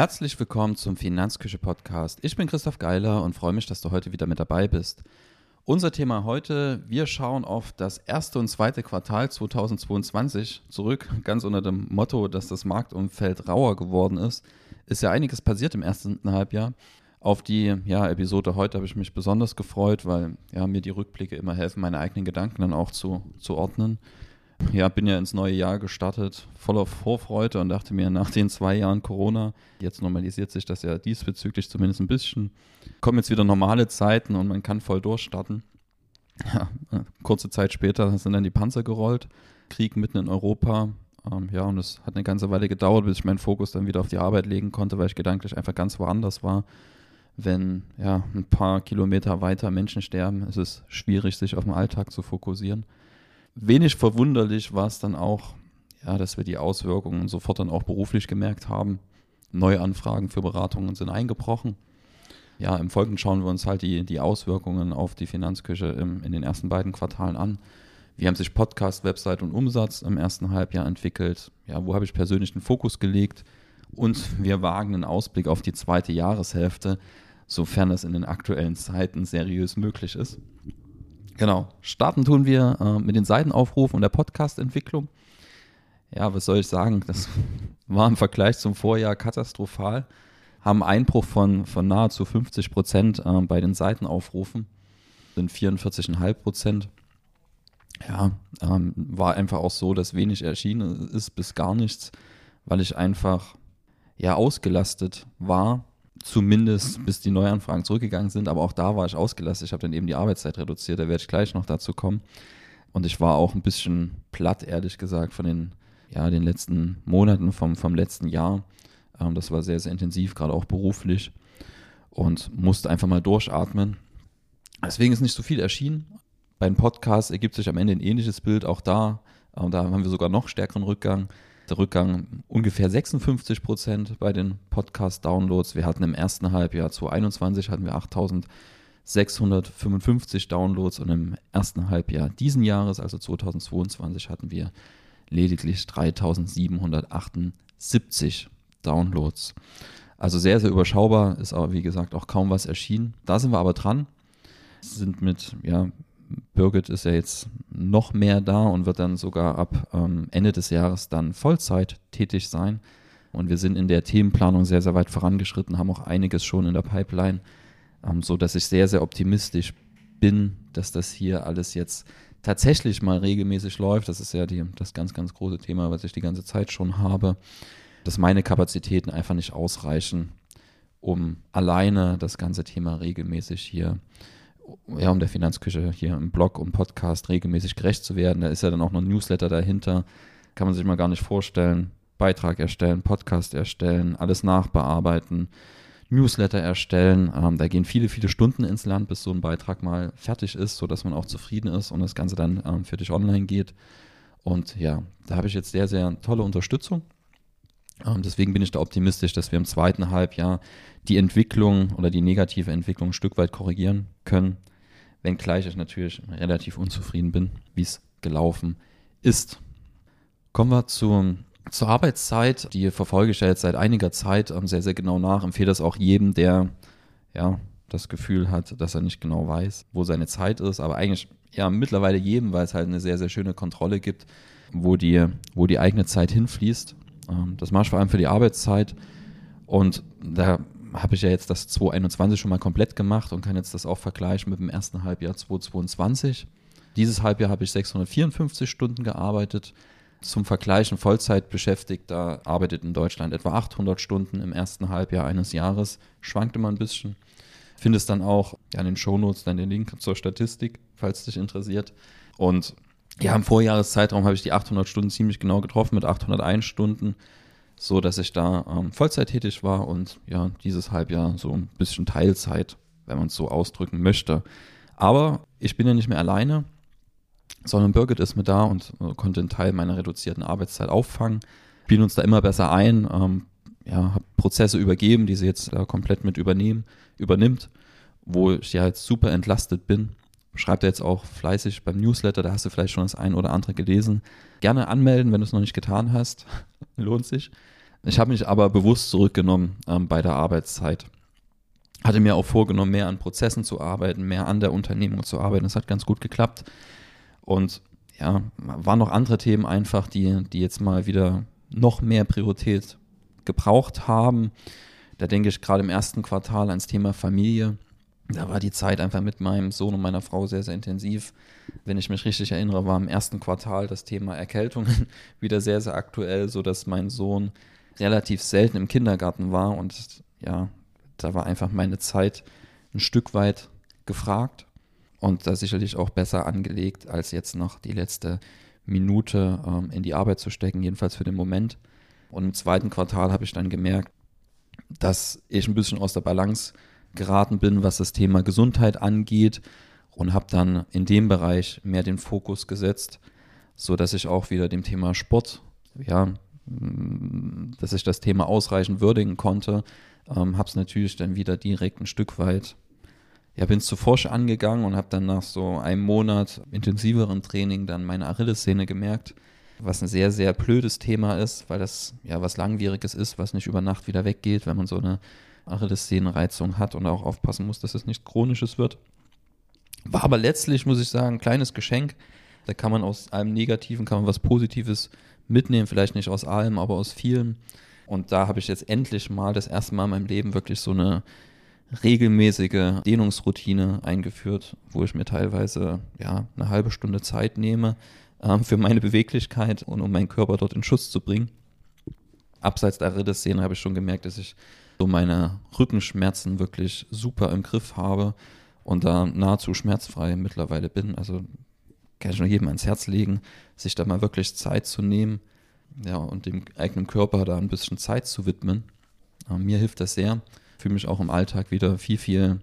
Herzlich willkommen zum Finanzküche Podcast. Ich bin Christoph Geiler und freue mich, dass du heute wieder mit dabei bist. Unser Thema heute, wir schauen auf das erste und zweite Quartal 2022 zurück, ganz unter dem Motto, dass das Marktumfeld rauer geworden ist. Ist ja einiges passiert im ersten Halbjahr. Auf die ja, Episode heute habe ich mich besonders gefreut, weil ja, mir die Rückblicke immer helfen, meine eigenen Gedanken dann auch zu, zu ordnen ja, bin ja ins neue Jahr gestartet, voller Vorfreude und dachte mir, nach den zwei Jahren Corona, jetzt normalisiert sich das ja diesbezüglich zumindest ein bisschen, kommen jetzt wieder normale Zeiten und man kann voll durchstarten. Ja, kurze Zeit später sind dann die Panzer gerollt, Krieg mitten in Europa. Ähm, ja, und es hat eine ganze Weile gedauert, bis ich meinen Fokus dann wieder auf die Arbeit legen konnte, weil ich gedanklich einfach ganz woanders war. Wenn ja, ein paar Kilometer weiter Menschen sterben, ist es schwierig, sich auf den Alltag zu fokussieren wenig verwunderlich war es dann auch, ja, dass wir die Auswirkungen sofort dann auch beruflich gemerkt haben. Neue Anfragen für Beratungen sind eingebrochen. Ja, im Folgenden schauen wir uns halt die, die Auswirkungen auf die Finanzküche im, in den ersten beiden Quartalen an. Wie haben sich Podcast, Website und Umsatz im ersten Halbjahr entwickelt? Ja, wo habe ich persönlich den Fokus gelegt? Und wir wagen einen Ausblick auf die zweite Jahreshälfte, sofern es in den aktuellen Zeiten seriös möglich ist. Genau. Starten tun wir äh, mit den Seitenaufrufen und der Podcast-Entwicklung. Ja, was soll ich sagen? Das war im Vergleich zum Vorjahr katastrophal. Haben Einbruch von, von nahezu 50 Prozent äh, bei den Seitenaufrufen. Sind 44,5 Prozent. Ja, ähm, war einfach auch so, dass wenig erschienen ist bis gar nichts, weil ich einfach ja ausgelastet war Zumindest bis die Neuanfragen zurückgegangen sind, aber auch da war ich ausgelastet. Ich habe dann eben die Arbeitszeit reduziert, da werde ich gleich noch dazu kommen. Und ich war auch ein bisschen platt, ehrlich gesagt, von den, ja, den letzten Monaten vom, vom letzten Jahr. Ähm, das war sehr, sehr intensiv, gerade auch beruflich. Und musste einfach mal durchatmen. Deswegen ist nicht so viel erschienen. Beim Podcast ergibt sich am Ende ein ähnliches Bild. Auch da, äh, da haben wir sogar noch stärkeren Rückgang der Rückgang ungefähr 56 Prozent bei den Podcast-Downloads. Wir hatten im ersten Halbjahr 2021 hatten wir 8655 Downloads und im ersten Halbjahr diesen Jahres, also 2022, hatten wir lediglich 3778 Downloads. Also sehr, sehr überschaubar, ist aber wie gesagt auch kaum was erschienen. Da sind wir aber dran, sind mit ja, Birgit ist ja jetzt noch mehr da und wird dann sogar ab ähm, Ende des Jahres dann Vollzeit tätig sein. Und wir sind in der Themenplanung sehr, sehr weit vorangeschritten, haben auch einiges schon in der Pipeline, ähm, so dass ich sehr, sehr optimistisch bin, dass das hier alles jetzt tatsächlich mal regelmäßig läuft. Das ist ja die, das ganz, ganz große Thema, was ich die ganze Zeit schon habe, dass meine Kapazitäten einfach nicht ausreichen, um alleine das ganze Thema regelmäßig hier ja, um der Finanzküche hier im Blog und Podcast regelmäßig gerecht zu werden. Da ist ja dann auch noch ein Newsletter dahinter. Kann man sich mal gar nicht vorstellen. Beitrag erstellen, Podcast erstellen, alles nachbearbeiten, Newsletter erstellen. Ähm, da gehen viele, viele Stunden ins Land, bis so ein Beitrag mal fertig ist, sodass man auch zufrieden ist und das Ganze dann ähm, für dich online geht. Und ja, da habe ich jetzt sehr, sehr tolle Unterstützung. Ähm, deswegen bin ich da optimistisch, dass wir im zweiten Halbjahr die Entwicklung oder die negative Entwicklung ein Stück weit korrigieren können, wenngleich ich natürlich relativ unzufrieden bin, wie es gelaufen ist. Kommen wir zu, zur Arbeitszeit. Die verfolge ich ja jetzt seit einiger Zeit ähm, sehr, sehr genau nach. Empfehle das auch jedem, der ja, das Gefühl hat, dass er nicht genau weiß, wo seine Zeit ist, aber eigentlich ja mittlerweile jedem, weil es halt eine sehr, sehr schöne Kontrolle gibt, wo die, wo die eigene Zeit hinfließt. Ähm, das mache ich vor allem für die Arbeitszeit. Und da habe ich ja jetzt das 2021 schon mal komplett gemacht und kann jetzt das auch vergleichen mit dem ersten Halbjahr 2022. Dieses Halbjahr habe ich 654 Stunden gearbeitet. Zum Vergleich, Vollzeitbeschäftigter arbeitet in Deutschland etwa 800 Stunden im ersten Halbjahr eines Jahres. Schwankt immer ein bisschen. Findest dann auch ja, in den Shownotes dann den Link zur Statistik, falls dich interessiert. Und ja, im Vorjahreszeitraum habe ich die 800 Stunden ziemlich genau getroffen mit 801 Stunden so dass ich da ähm, Vollzeit tätig war und ja, dieses Halbjahr so ein bisschen Teilzeit, wenn man es so ausdrücken möchte. Aber ich bin ja nicht mehr alleine, sondern Birgit ist mit da und äh, konnte einen Teil meiner reduzierten Arbeitszeit auffangen. Spielen uns da immer besser ein, ähm, ja, habe Prozesse übergeben, die sie jetzt äh, komplett mit übernehmen, übernimmt, wo ich ja jetzt super entlastet bin. Schreibt er jetzt auch fleißig beim Newsletter, da hast du vielleicht schon das ein oder andere gelesen. Gerne anmelden, wenn du es noch nicht getan hast. Lohnt sich. Ich habe mich aber bewusst zurückgenommen ähm, bei der Arbeitszeit. Hatte mir auch vorgenommen, mehr an Prozessen zu arbeiten, mehr an der Unternehmung zu arbeiten. Das hat ganz gut geklappt. Und ja, waren noch andere Themen einfach, die, die jetzt mal wieder noch mehr Priorität gebraucht haben. Da denke ich gerade im ersten Quartal ans Thema Familie. Da war die Zeit einfach mit meinem Sohn und meiner Frau sehr, sehr intensiv. Wenn ich mich richtig erinnere, war im ersten Quartal das Thema Erkältungen wieder sehr, sehr aktuell, sodass mein Sohn relativ selten im Kindergarten war und ja, da war einfach meine Zeit ein Stück weit gefragt und da sicherlich auch besser angelegt, als jetzt noch die letzte Minute ähm, in die Arbeit zu stecken, jedenfalls für den Moment. Und im zweiten Quartal habe ich dann gemerkt, dass ich ein bisschen aus der Balance geraten bin, was das Thema Gesundheit angeht und habe dann in dem Bereich mehr den Fokus gesetzt, so dass ich auch wieder dem Thema Sport, ja, dass ich das Thema ausreichend würdigen konnte, ähm, habe es natürlich dann wieder direkt ein Stück weit ja, bin zu forsch angegangen und habe dann nach so einem Monat intensiveren Training dann meine Achillessehne gemerkt, was ein sehr, sehr blödes Thema ist, weil das ja was Langwieriges ist, was nicht über Nacht wieder weggeht, wenn man so eine Achillessehnenreizung hat und auch aufpassen muss, dass es nicht chronisches wird. War aber letztlich, muss ich sagen, ein kleines Geschenk. Da kann man aus allem Negativen, kann man was Positives mitnehmen, vielleicht nicht aus allem, aber aus vielen. Und da habe ich jetzt endlich mal das erste Mal in meinem Leben wirklich so eine regelmäßige Dehnungsroutine eingeführt, wo ich mir teilweise ja eine halbe Stunde Zeit nehme ähm, für meine Beweglichkeit und um meinen Körper dort in Schuss zu bringen. Abseits der Ritterszene habe ich schon gemerkt, dass ich so meine Rückenschmerzen wirklich super im Griff habe und da nahezu schmerzfrei mittlerweile bin. Also kann ich nur jedem ans Herz legen, sich da mal wirklich Zeit zu nehmen, ja, und dem eigenen Körper da ein bisschen Zeit zu widmen. Äh, mir hilft das sehr fühle mich auch im Alltag wieder viel, viel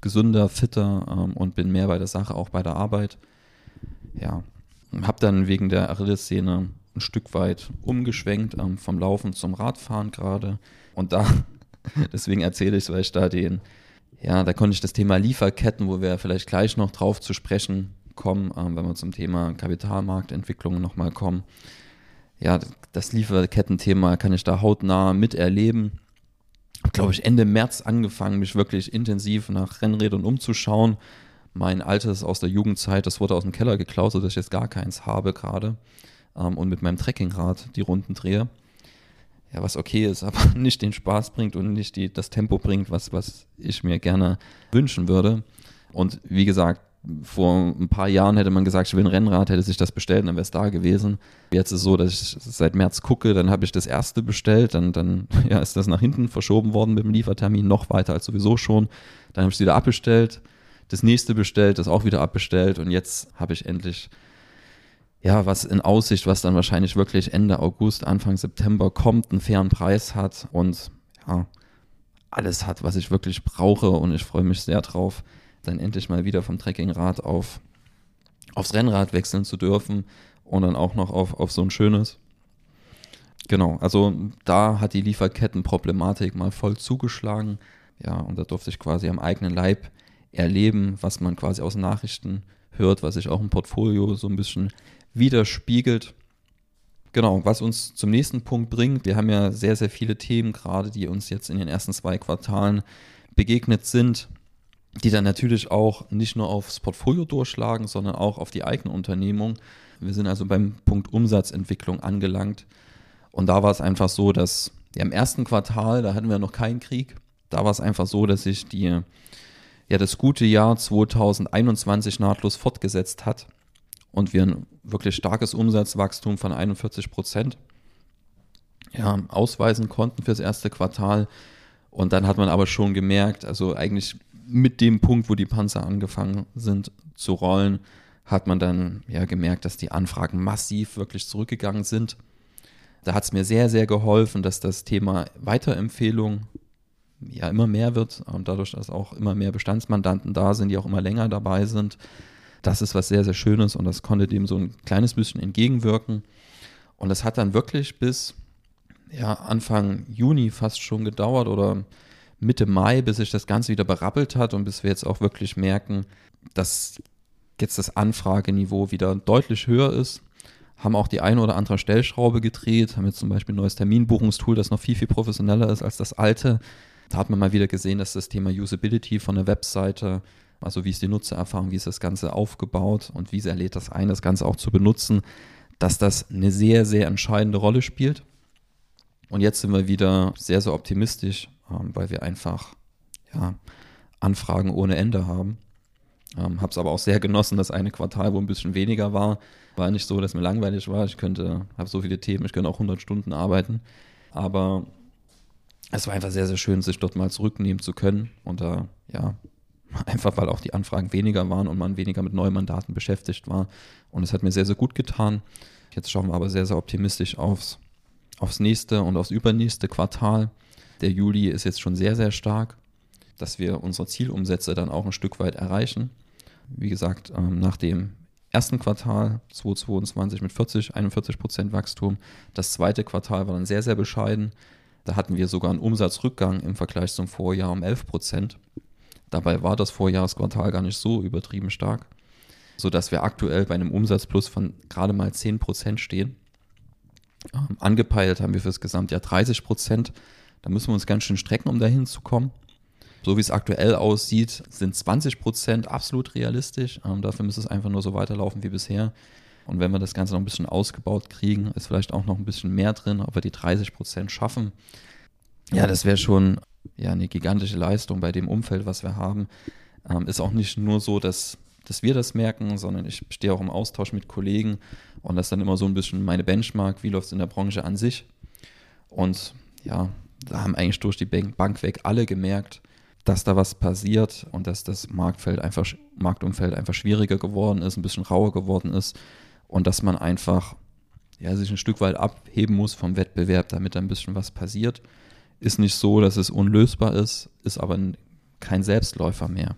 gesünder, fitter ähm, und bin mehr bei der Sache, auch bei der Arbeit. Ja, habe dann wegen der Achilles-Szene ein Stück weit umgeschwenkt, ähm, vom Laufen zum Radfahren gerade. Und da, deswegen erzähle ich es, weil ich da den, ja, da konnte ich das Thema Lieferketten, wo wir vielleicht gleich noch drauf zu sprechen kommen, ähm, wenn wir zum Thema Kapitalmarktentwicklung nochmal kommen. Ja, das Lieferketten-Thema kann ich da hautnah miterleben glaube ich, Ende März angefangen, mich wirklich intensiv nach Rennrädern umzuschauen. Mein altes aus der Jugendzeit, das wurde aus dem Keller geklaut, sodass ich jetzt gar keins habe gerade. Ähm, und mit meinem Trekkingrad die Runden drehe. Ja, was okay ist, aber nicht den Spaß bringt und nicht die, das Tempo bringt, was, was ich mir gerne wünschen würde. Und wie gesagt, vor ein paar Jahren hätte man gesagt, ich will ein Rennrad, hätte sich das bestellt, dann wäre es da gewesen. Jetzt ist es so, dass ich seit März gucke, dann habe ich das erste bestellt, dann, dann ja, ist das nach hinten verschoben worden mit dem Liefertermin, noch weiter als sowieso schon. Dann habe ich es wieder abbestellt, das nächste bestellt, das auch wieder abbestellt und jetzt habe ich endlich ja, was in Aussicht, was dann wahrscheinlich wirklich Ende August, Anfang September kommt, einen fairen Preis hat und ja, alles hat, was ich wirklich brauche und ich freue mich sehr drauf dann endlich mal wieder vom Trekkingrad auf, aufs Rennrad wechseln zu dürfen und dann auch noch auf, auf so ein schönes. Genau, also da hat die Lieferkettenproblematik mal voll zugeschlagen. Ja, und da durfte ich quasi am eigenen Leib erleben, was man quasi aus Nachrichten hört, was sich auch im Portfolio so ein bisschen widerspiegelt. Genau, was uns zum nächsten Punkt bringt. Wir haben ja sehr, sehr viele Themen gerade, die uns jetzt in den ersten zwei Quartalen begegnet sind die dann natürlich auch nicht nur aufs Portfolio durchschlagen, sondern auch auf die eigene Unternehmung. Wir sind also beim Punkt Umsatzentwicklung angelangt. Und da war es einfach so, dass im ersten Quartal, da hatten wir noch keinen Krieg, da war es einfach so, dass sich die, ja, das gute Jahr 2021 nahtlos fortgesetzt hat und wir ein wirklich starkes Umsatzwachstum von 41 Prozent ja, ausweisen konnten fürs erste Quartal. Und dann hat man aber schon gemerkt, also eigentlich mit dem Punkt, wo die Panzer angefangen sind zu rollen, hat man dann ja gemerkt, dass die Anfragen massiv wirklich zurückgegangen sind. Da hat es mir sehr, sehr geholfen, dass das Thema Weiterempfehlung ja immer mehr wird und dadurch, dass auch immer mehr Bestandsmandanten da sind, die auch immer länger dabei sind. Das ist was sehr, sehr Schönes und das konnte dem so ein kleines bisschen entgegenwirken. Und das hat dann wirklich bis ja, Anfang Juni fast schon gedauert oder Mitte Mai, bis sich das Ganze wieder berappelt hat und bis wir jetzt auch wirklich merken, dass jetzt das Anfrageniveau wieder deutlich höher ist, haben auch die eine oder andere Stellschraube gedreht, haben jetzt zum Beispiel ein neues Terminbuchungstool, das noch viel, viel professioneller ist als das alte. Da hat man mal wieder gesehen, dass das Thema Usability von der Webseite, also wie ist die Nutzererfahrung, wie ist das Ganze aufgebaut und wie sehr lädt das ein, das Ganze auch zu benutzen, dass das eine sehr, sehr entscheidende Rolle spielt. Und jetzt sind wir wieder sehr, sehr optimistisch, ähm, weil wir einfach ja, Anfragen ohne Ende haben. Ähm, habe es aber auch sehr genossen, das eine Quartal, wo ein bisschen weniger war. War nicht so, dass mir langweilig war. Ich könnte, habe so viele Themen, ich könnte auch 100 Stunden arbeiten. Aber es war einfach sehr, sehr schön, sich dort mal zurücknehmen zu können. Und da, ja, einfach weil auch die Anfragen weniger waren und man weniger mit neuen Mandaten beschäftigt war. Und es hat mir sehr, sehr gut getan. Jetzt schauen wir aber sehr, sehr optimistisch aufs, aufs nächste und aufs übernächste Quartal. Der Juli ist jetzt schon sehr, sehr stark, dass wir unsere Zielumsätze dann auch ein Stück weit erreichen. Wie gesagt, ähm, nach dem ersten Quartal 2022 mit 40, 41 Prozent Wachstum. Das zweite Quartal war dann sehr, sehr bescheiden. Da hatten wir sogar einen Umsatzrückgang im Vergleich zum Vorjahr um 11 Prozent. Dabei war das Vorjahresquartal gar nicht so übertrieben stark, sodass wir aktuell bei einem Umsatzplus von gerade mal 10 Prozent stehen. Ähm, angepeilt haben wir für das Gesamtjahr 30 Prozent. Da müssen wir uns ganz schön strecken, um dahin zu kommen. So wie es aktuell aussieht, sind 20 Prozent absolut realistisch. Ähm, dafür müsste es einfach nur so weiterlaufen wie bisher. Und wenn wir das Ganze noch ein bisschen ausgebaut kriegen, ist vielleicht auch noch ein bisschen mehr drin, ob wir die 30 Prozent schaffen. Ja, das wäre schon ja, eine gigantische Leistung bei dem Umfeld, was wir haben. Ähm, ist auch nicht nur so, dass, dass wir das merken, sondern ich stehe auch im Austausch mit Kollegen und das ist dann immer so ein bisschen meine Benchmark, wie läuft es in der Branche an sich. Und ja, da haben eigentlich durch die Bank weg alle gemerkt, dass da was passiert und dass das Marktfeld einfach, Marktumfeld einfach schwieriger geworden ist, ein bisschen rauer geworden ist und dass man einfach ja, sich ein Stück weit abheben muss vom Wettbewerb, damit ein bisschen was passiert. Ist nicht so, dass es unlösbar ist, ist aber kein Selbstläufer mehr.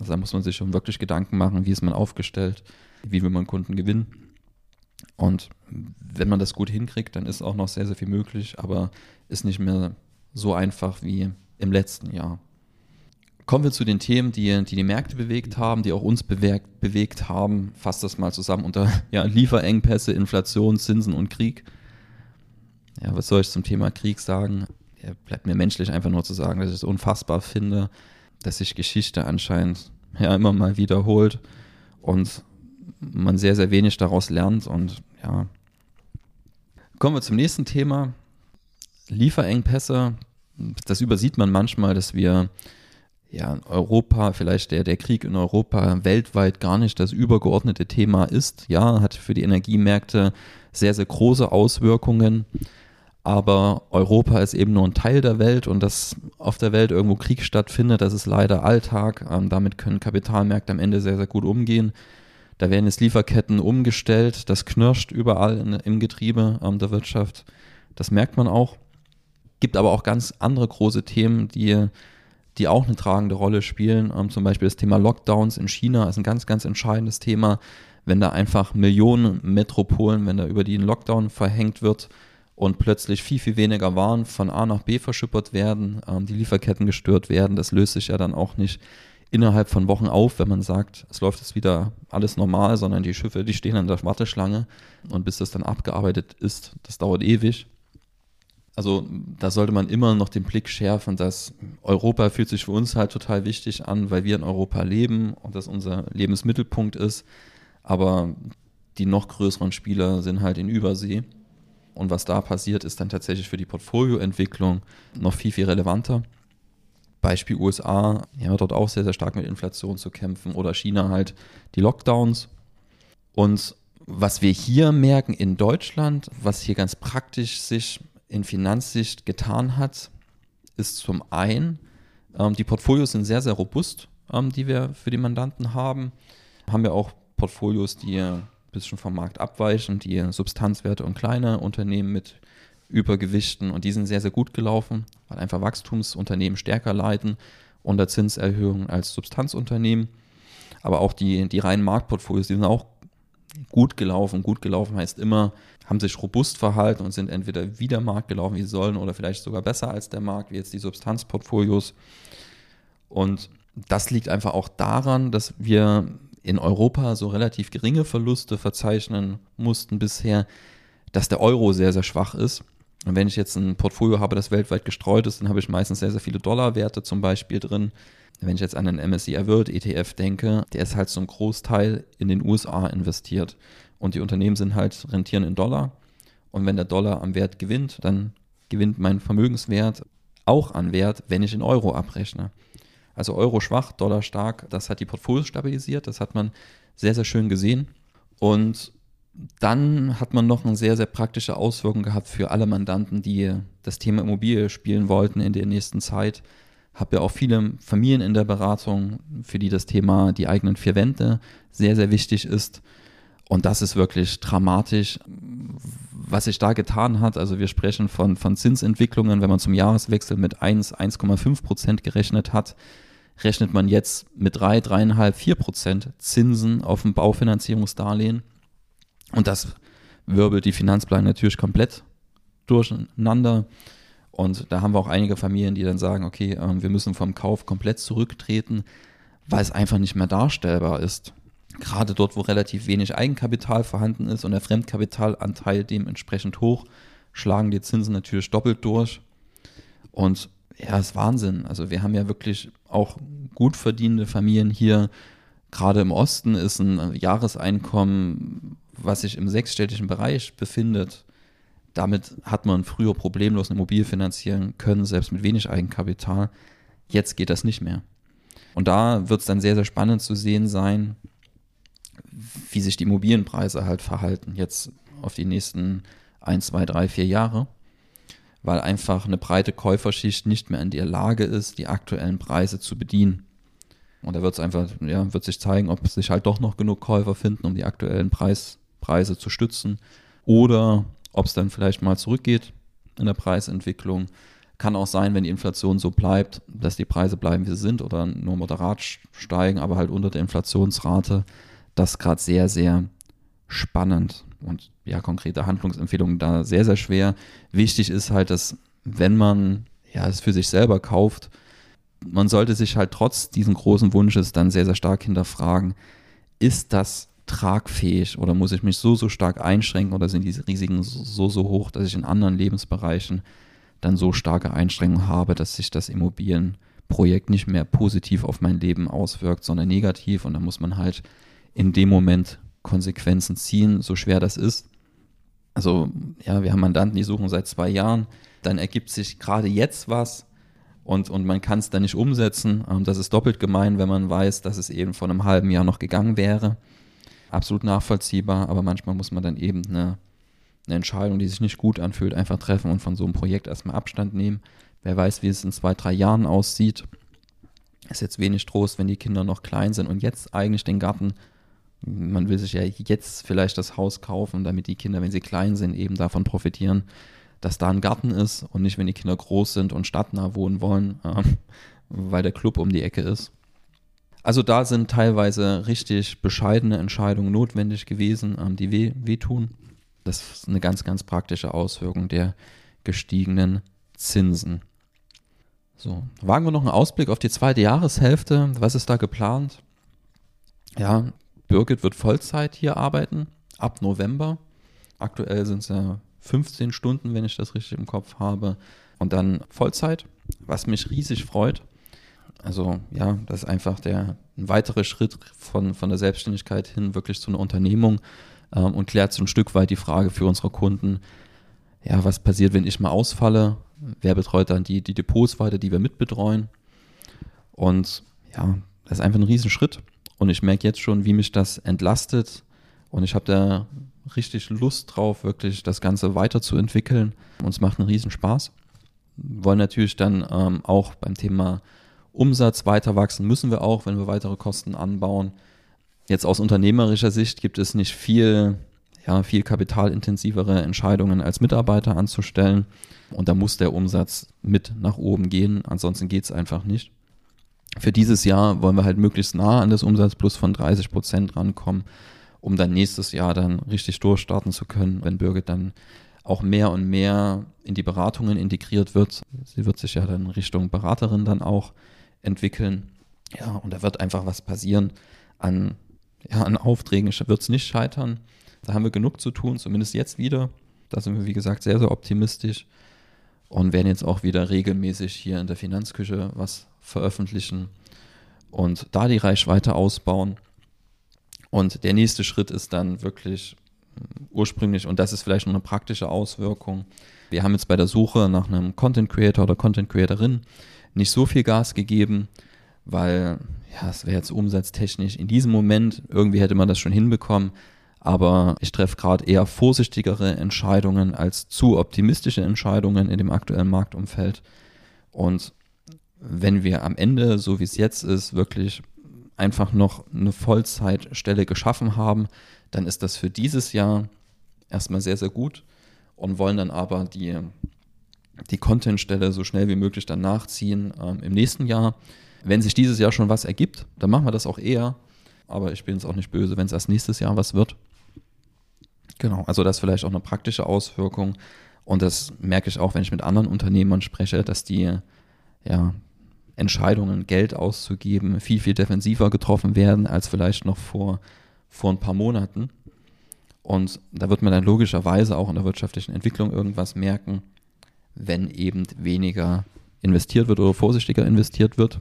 Also da muss man sich schon wirklich Gedanken machen, wie ist man aufgestellt, wie will man Kunden gewinnen. Und wenn man das gut hinkriegt, dann ist auch noch sehr, sehr viel möglich, aber ist nicht mehr so einfach wie im letzten Jahr. Kommen wir zu den Themen, die die, die Märkte bewegt haben, die auch uns bewegt, bewegt haben. Fasst das mal zusammen unter ja, Lieferengpässe, Inflation, Zinsen und Krieg. Ja, was soll ich zum Thema Krieg sagen? Ja, bleibt mir menschlich einfach nur zu sagen, dass ich es unfassbar finde, dass sich Geschichte anscheinend ja immer mal wiederholt und man sehr, sehr wenig daraus lernt. Und ja, kommen wir zum nächsten Thema. Lieferengpässe, das übersieht man manchmal, dass wir ja, Europa, vielleicht der, der Krieg in Europa weltweit gar nicht das übergeordnete Thema ist. Ja, hat für die Energiemärkte sehr, sehr große Auswirkungen. Aber Europa ist eben nur ein Teil der Welt und dass auf der Welt irgendwo Krieg stattfindet, das ist leider Alltag. Ähm, damit können Kapitalmärkte am Ende sehr, sehr gut umgehen. Da werden jetzt Lieferketten umgestellt, das knirscht überall in, im Getriebe ähm, der Wirtschaft. Das merkt man auch. Gibt aber auch ganz andere große Themen, die, die auch eine tragende Rolle spielen. Ähm, zum Beispiel das Thema Lockdowns in China ist ein ganz, ganz entscheidendes Thema. Wenn da einfach Millionen Metropolen, wenn da über die ein Lockdown verhängt wird und plötzlich viel, viel weniger Waren von A nach B verschippert werden, ähm, die Lieferketten gestört werden, das löst sich ja dann auch nicht innerhalb von Wochen auf, wenn man sagt, es läuft jetzt wieder alles normal, sondern die Schiffe, die stehen an der Warteschlange und bis das dann abgearbeitet ist, das dauert ewig. Also da sollte man immer noch den Blick schärfen, dass Europa fühlt sich für uns halt total wichtig an, weil wir in Europa leben und das unser Lebensmittelpunkt ist. Aber die noch größeren Spieler sind halt in Übersee. Und was da passiert, ist dann tatsächlich für die Portfolioentwicklung noch viel, viel relevanter. Beispiel USA, ja, dort auch sehr, sehr stark mit Inflation zu kämpfen oder China halt die Lockdowns. Und was wir hier merken in Deutschland, was hier ganz praktisch sich in Finanzsicht getan hat, ist zum einen, ähm, die Portfolios sind sehr, sehr robust, ähm, die wir für die Mandanten haben. Haben wir auch Portfolios, die bisschen vom Markt abweichen, die Substanzwerte und kleine Unternehmen mit Übergewichten und die sind sehr, sehr gut gelaufen, weil einfach Wachstumsunternehmen stärker leiden unter Zinserhöhungen als Substanzunternehmen. Aber auch die, die reinen Marktportfolios, die sind auch gut gelaufen. Gut gelaufen heißt immer, haben sich robust verhalten und sind entweder wie der Markt gelaufen, wie sie sollen, oder vielleicht sogar besser als der Markt, wie jetzt die Substanzportfolios. Und das liegt einfach auch daran, dass wir in Europa so relativ geringe Verluste verzeichnen mussten bisher, dass der Euro sehr, sehr schwach ist. Und wenn ich jetzt ein Portfolio habe, das weltweit gestreut ist, dann habe ich meistens sehr, sehr viele Dollarwerte zum Beispiel drin. Wenn ich jetzt an den MSCI World ETF denke, der ist halt zum Großteil in den USA investiert. Und die Unternehmen sind halt rentieren in Dollar. Und wenn der Dollar am Wert gewinnt, dann gewinnt mein Vermögenswert auch an Wert, wenn ich in Euro abrechne. Also Euro schwach, Dollar stark, das hat die Portfolios stabilisiert, das hat man sehr, sehr schön gesehen. Und dann hat man noch eine sehr, sehr praktische Auswirkung gehabt für alle Mandanten, die das Thema Immobilie spielen wollten in der nächsten Zeit. Habe ja auch viele Familien in der Beratung, für die das Thema die eigenen vier Wände sehr, sehr wichtig ist. Und das ist wirklich dramatisch, was sich da getan hat. Also wir sprechen von, von Zinsentwicklungen, wenn man zum Jahreswechsel mit 1, 1,5 Prozent gerechnet hat, rechnet man jetzt mit 3, 3,5, 4 Prozent Zinsen auf dem Baufinanzierungsdarlehen. Und das wirbelt die Finanzplanung natürlich komplett durcheinander. Und da haben wir auch einige Familien, die dann sagen, okay, äh, wir müssen vom Kauf komplett zurücktreten, weil es einfach nicht mehr darstellbar ist. Gerade dort, wo relativ wenig Eigenkapital vorhanden ist und der Fremdkapitalanteil dementsprechend hoch, schlagen die Zinsen natürlich doppelt durch. Und ja, ist Wahnsinn. Also wir haben ja wirklich auch gut verdienende Familien hier. Gerade im Osten ist ein Jahreseinkommen was sich im sechsstelligen Bereich befindet, damit hat man früher problemlos eine Immobilie finanzieren können, selbst mit wenig Eigenkapital. Jetzt geht das nicht mehr. Und da wird es dann sehr, sehr spannend zu sehen sein, wie sich die Immobilienpreise halt verhalten, jetzt auf die nächsten ein, zwei, drei, vier Jahre, weil einfach eine breite Käuferschicht nicht mehr in der Lage ist, die aktuellen Preise zu bedienen. Und da wird es einfach, ja, wird sich zeigen, ob sich halt doch noch genug Käufer finden, um die aktuellen Preis, Preise zu stützen oder ob es dann vielleicht mal zurückgeht in der Preisentwicklung. Kann auch sein, wenn die Inflation so bleibt, dass die Preise bleiben, wie sie sind oder nur moderat steigen, aber halt unter der Inflationsrate. Das ist gerade sehr, sehr spannend und ja, konkrete Handlungsempfehlungen da sehr, sehr schwer. Wichtig ist halt, dass wenn man ja, es für sich selber kauft, man sollte sich halt trotz diesen großen Wunsches dann sehr, sehr stark hinterfragen, ist das tragfähig oder muss ich mich so, so stark einschränken oder sind diese Risiken so, so hoch, dass ich in anderen Lebensbereichen dann so starke Einschränkungen habe, dass sich das Immobilienprojekt nicht mehr positiv auf mein Leben auswirkt, sondern negativ und da muss man halt in dem Moment Konsequenzen ziehen, so schwer das ist. Also ja, wir haben Mandanten, die suchen seit zwei Jahren, dann ergibt sich gerade jetzt was und, und man kann es dann nicht umsetzen. Ähm, das ist doppelt gemein, wenn man weiß, dass es eben vor einem halben Jahr noch gegangen wäre absolut nachvollziehbar, aber manchmal muss man dann eben eine, eine Entscheidung, die sich nicht gut anfühlt, einfach treffen und von so einem Projekt erstmal Abstand nehmen. Wer weiß, wie es in zwei, drei Jahren aussieht. Ist jetzt wenig Trost, wenn die Kinder noch klein sind und jetzt eigentlich den Garten, man will sich ja jetzt vielleicht das Haus kaufen, damit die Kinder, wenn sie klein sind, eben davon profitieren, dass da ein Garten ist und nicht, wenn die Kinder groß sind und stadtnah wohnen wollen, äh, weil der Club um die Ecke ist. Also da sind teilweise richtig bescheidene Entscheidungen notwendig gewesen, ähm, die weh, wehtun. Das ist eine ganz, ganz praktische Auswirkung der gestiegenen Zinsen. So, wagen wir noch einen Ausblick auf die zweite Jahreshälfte. Was ist da geplant? Ja, Birgit wird Vollzeit hier arbeiten, ab November. Aktuell sind es ja 15 Stunden, wenn ich das richtig im Kopf habe. Und dann Vollzeit, was mich riesig freut. Also ja, das ist einfach der ein weiterer Schritt von, von der Selbstständigkeit hin wirklich zu einer Unternehmung ähm, und klärt so ein Stück weit die Frage für unsere Kunden, ja, was passiert, wenn ich mal ausfalle? Wer betreut dann die, die Depots weiter, die wir mitbetreuen? Und ja, das ist einfach ein Riesenschritt. Und ich merke jetzt schon, wie mich das entlastet. Und ich habe da richtig Lust drauf, wirklich das Ganze weiterzuentwickeln. Und es macht einen Riesenspaß. Wir wollen natürlich dann ähm, auch beim Thema Umsatz weiter wachsen müssen wir auch, wenn wir weitere Kosten anbauen. Jetzt aus unternehmerischer Sicht gibt es nicht viel, ja, viel kapitalintensivere Entscheidungen als Mitarbeiter anzustellen. Und da muss der Umsatz mit nach oben gehen, ansonsten geht es einfach nicht. Für dieses Jahr wollen wir halt möglichst nah an das Umsatzplus von 30 Prozent rankommen, um dann nächstes Jahr dann richtig durchstarten zu können, wenn Birgit dann auch mehr und mehr in die Beratungen integriert wird. Sie wird sich ja dann Richtung Beraterin dann auch entwickeln. Ja, und da wird einfach was passieren an ja, an Aufträgen wird es nicht scheitern. Da haben wir genug zu tun, zumindest jetzt wieder. Da sind wir, wie gesagt, sehr, sehr optimistisch und werden jetzt auch wieder regelmäßig hier in der Finanzküche was veröffentlichen und da die Reichweite ausbauen. Und der nächste Schritt ist dann wirklich ursprünglich, und das ist vielleicht noch eine praktische Auswirkung, wir haben jetzt bei der Suche nach einem Content Creator oder Content Creatorin nicht so viel Gas gegeben, weil ja, es wäre jetzt umsatztechnisch in diesem Moment, irgendwie hätte man das schon hinbekommen, aber ich treffe gerade eher vorsichtigere Entscheidungen als zu optimistische Entscheidungen in dem aktuellen Marktumfeld. Und wenn wir am Ende, so wie es jetzt ist, wirklich einfach noch eine Vollzeitstelle geschaffen haben, dann ist das für dieses Jahr erstmal sehr, sehr gut und wollen dann aber die, die Contentstelle so schnell wie möglich dann nachziehen ähm, im nächsten Jahr. Wenn sich dieses Jahr schon was ergibt, dann machen wir das auch eher. Aber ich bin jetzt auch nicht böse, wenn es erst nächstes Jahr was wird. Genau, also das ist vielleicht auch eine praktische Auswirkung. Und das merke ich auch, wenn ich mit anderen Unternehmern spreche, dass die ja, Entscheidungen, Geld auszugeben, viel, viel defensiver getroffen werden als vielleicht noch vor, vor ein paar Monaten. Und da wird man dann logischerweise auch in der wirtschaftlichen Entwicklung irgendwas merken, wenn eben weniger investiert wird oder vorsichtiger investiert wird.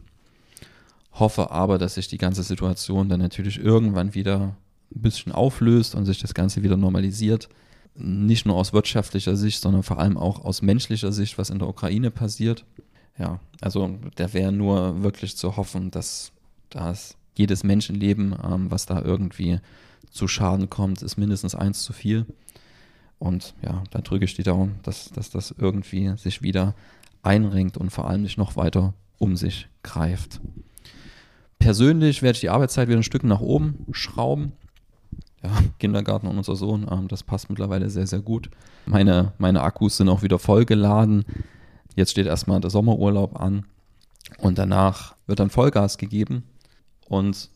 Hoffe aber, dass sich die ganze Situation dann natürlich irgendwann wieder ein bisschen auflöst und sich das Ganze wieder normalisiert. Nicht nur aus wirtschaftlicher Sicht, sondern vor allem auch aus menschlicher Sicht, was in der Ukraine passiert. Ja, also da wäre nur wirklich zu hoffen, dass das jedes Menschenleben, ähm, was da irgendwie zu Schaden kommt, ist mindestens eins zu viel. Und ja, da drücke ich die Daumen, dass, dass das irgendwie sich wieder einrenkt und vor allem nicht noch weiter um sich greift. Persönlich werde ich die Arbeitszeit wieder ein Stück nach oben schrauben. Ja, Kindergarten und unser Sohn, ähm, das passt mittlerweile sehr, sehr gut. Meine, meine Akkus sind auch wieder vollgeladen. Jetzt steht erstmal der Sommerurlaub an und danach wird dann Vollgas gegeben und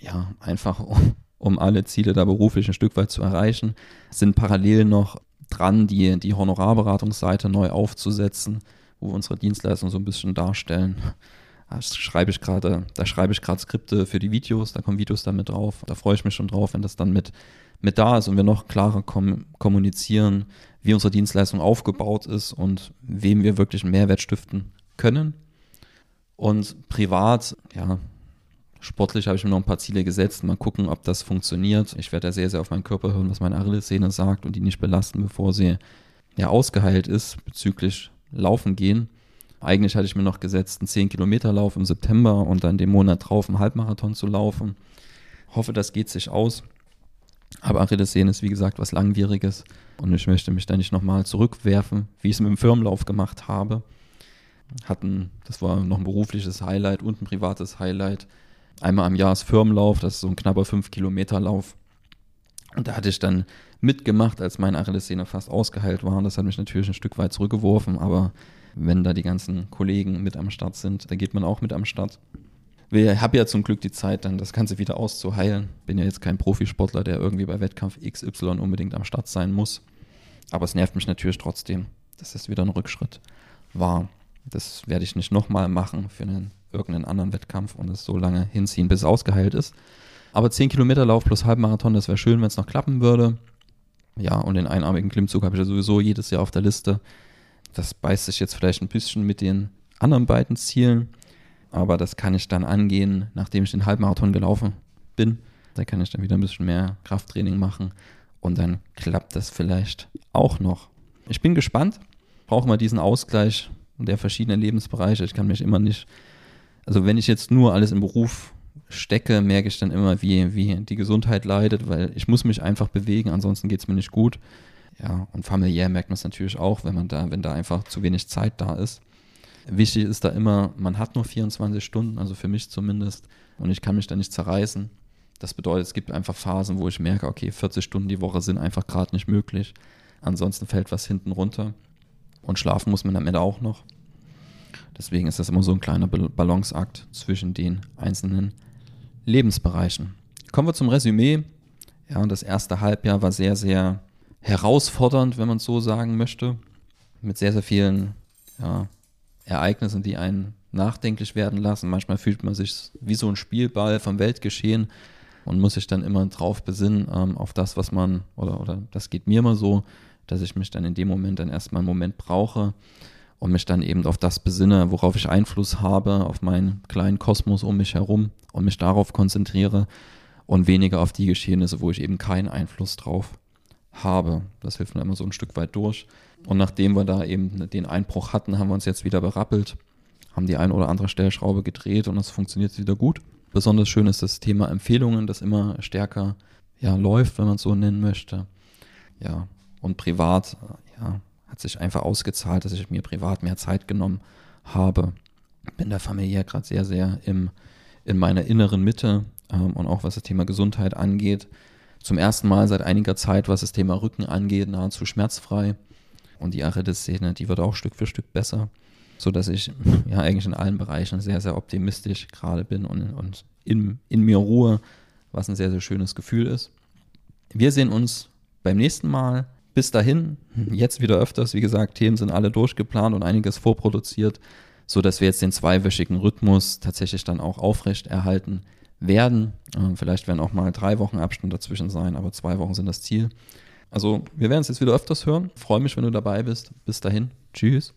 ja, einfach um, um alle Ziele da beruflich ein Stück weit zu erreichen, sind parallel noch dran, die, die Honorarberatungsseite neu aufzusetzen, wo wir unsere Dienstleistung so ein bisschen darstellen. Da schreibe ich gerade, da schreibe ich gerade Skripte für die Videos, da kommen Videos damit drauf. Da freue ich mich schon drauf, wenn das dann mit, mit da ist und wir noch klarer kom kommunizieren, wie unsere Dienstleistung aufgebaut ist und wem wir wirklich einen Mehrwert stiften können. Und privat, ja, sportlich habe ich mir noch ein paar Ziele gesetzt. Mal gucken, ob das funktioniert. Ich werde da sehr, sehr auf meinen Körper hören, was meine Achillessehne sagt und die nicht belasten, bevor sie ja ausgeheilt ist bezüglich Laufen gehen. Eigentlich hatte ich mir noch gesetzt, einen 10-Kilometer-Lauf im September und dann den Monat drauf einen Halbmarathon zu laufen. Hoffe, das geht sich aus. Aber Achillessehne ist, wie gesagt, was Langwieriges und ich möchte mich da nicht nochmal zurückwerfen, wie ich es mit dem Firmenlauf gemacht habe. Hatten, das war noch ein berufliches Highlight und ein privates Highlight. Einmal am Jahr ist Firmenlauf, das ist so ein knapper 5-Kilometer-Lauf. Und da hatte ich dann mitgemacht, als meine Achillessehne fast ausgeheilt war. Und das hat mich natürlich ein Stück weit zurückgeworfen, aber wenn da die ganzen Kollegen mit am Start sind, da geht man auch mit am Start. Ich habe ja zum Glück die Zeit, dann das Ganze wieder auszuheilen. Bin ja jetzt kein Profisportler, der irgendwie bei Wettkampf XY unbedingt am Start sein muss. Aber es nervt mich natürlich trotzdem, dass das wieder ein Rückschritt war. Das werde ich nicht nochmal machen für einen, irgendeinen anderen Wettkampf und es so lange hinziehen, bis es ausgeheilt ist. Aber 10 Kilometer Lauf plus Halbmarathon, das wäre schön, wenn es noch klappen würde. Ja, und den einarmigen Klimmzug habe ich ja sowieso jedes Jahr auf der Liste. Das beißt sich jetzt vielleicht ein bisschen mit den anderen beiden Zielen, aber das kann ich dann angehen, nachdem ich den Halbmarathon gelaufen bin. Da kann ich dann wieder ein bisschen mehr Krafttraining machen und dann klappt das vielleicht auch noch. Ich bin gespannt, brauche mal diesen Ausgleich der verschiedenen Lebensbereiche. Ich kann mich immer nicht, also wenn ich jetzt nur alles im Beruf stecke, merke ich dann immer, wie, wie die Gesundheit leidet, weil ich muss mich einfach bewegen, ansonsten geht es mir nicht gut. Ja, und familiär merkt man es natürlich auch, wenn man da, wenn da einfach zu wenig Zeit da ist. Wichtig ist da immer, man hat nur 24 Stunden, also für mich zumindest, und ich kann mich da nicht zerreißen. Das bedeutet, es gibt einfach Phasen, wo ich merke, okay, 40 Stunden die Woche sind einfach gerade nicht möglich. Ansonsten fällt was hinten runter. Und schlafen muss man am Ende auch noch. Deswegen ist das immer so ein kleiner Balanceakt zwischen den einzelnen Lebensbereichen. Kommen wir zum Resümee. Ja, das erste Halbjahr war sehr, sehr herausfordernd, wenn man so sagen möchte, mit sehr, sehr vielen ja, Ereignissen, die einen nachdenklich werden lassen. Manchmal fühlt man sich wie so ein Spielball vom Weltgeschehen und muss sich dann immer drauf besinnen, ähm, auf das, was man, oder, oder das geht mir immer so, dass ich mich dann in dem Moment dann erstmal einen Moment brauche und mich dann eben auf das besinne, worauf ich Einfluss habe, auf meinen kleinen Kosmos um mich herum und mich darauf konzentriere und weniger auf die Geschehnisse, wo ich eben keinen Einfluss drauf habe. Das hilft mir immer so ein Stück weit durch. Und nachdem wir da eben den Einbruch hatten, haben wir uns jetzt wieder berappelt, haben die eine oder andere Stellschraube gedreht und das funktioniert wieder gut. Besonders schön ist das Thema Empfehlungen, das immer stärker ja, läuft, wenn man es so nennen möchte. Ja, und privat, ja, hat sich einfach ausgezahlt, dass ich mir privat mehr Zeit genommen habe. Bin da familiär gerade sehr, sehr im, in meiner inneren Mitte ähm, und auch was das Thema Gesundheit angeht. Zum ersten Mal seit einiger Zeit, was das Thema Rücken angeht, nahezu schmerzfrei. Und die Achilles-Szene, die wird auch Stück für Stück besser so dass ich ja eigentlich in allen Bereichen sehr, sehr optimistisch gerade bin und, und in, in mir Ruhe, was ein sehr, sehr schönes Gefühl ist. Wir sehen uns beim nächsten Mal. Bis dahin, jetzt wieder öfters, wie gesagt, Themen sind alle durchgeplant und einiges vorproduziert, so dass wir jetzt den zweiwöchigen Rhythmus tatsächlich dann auch aufrecht erhalten werden. Ähm, vielleicht werden auch mal drei Wochen Abstand dazwischen sein, aber zwei Wochen sind das Ziel. Also, wir werden es jetzt wieder öfters hören. freue mich, wenn du dabei bist. Bis dahin. Tschüss.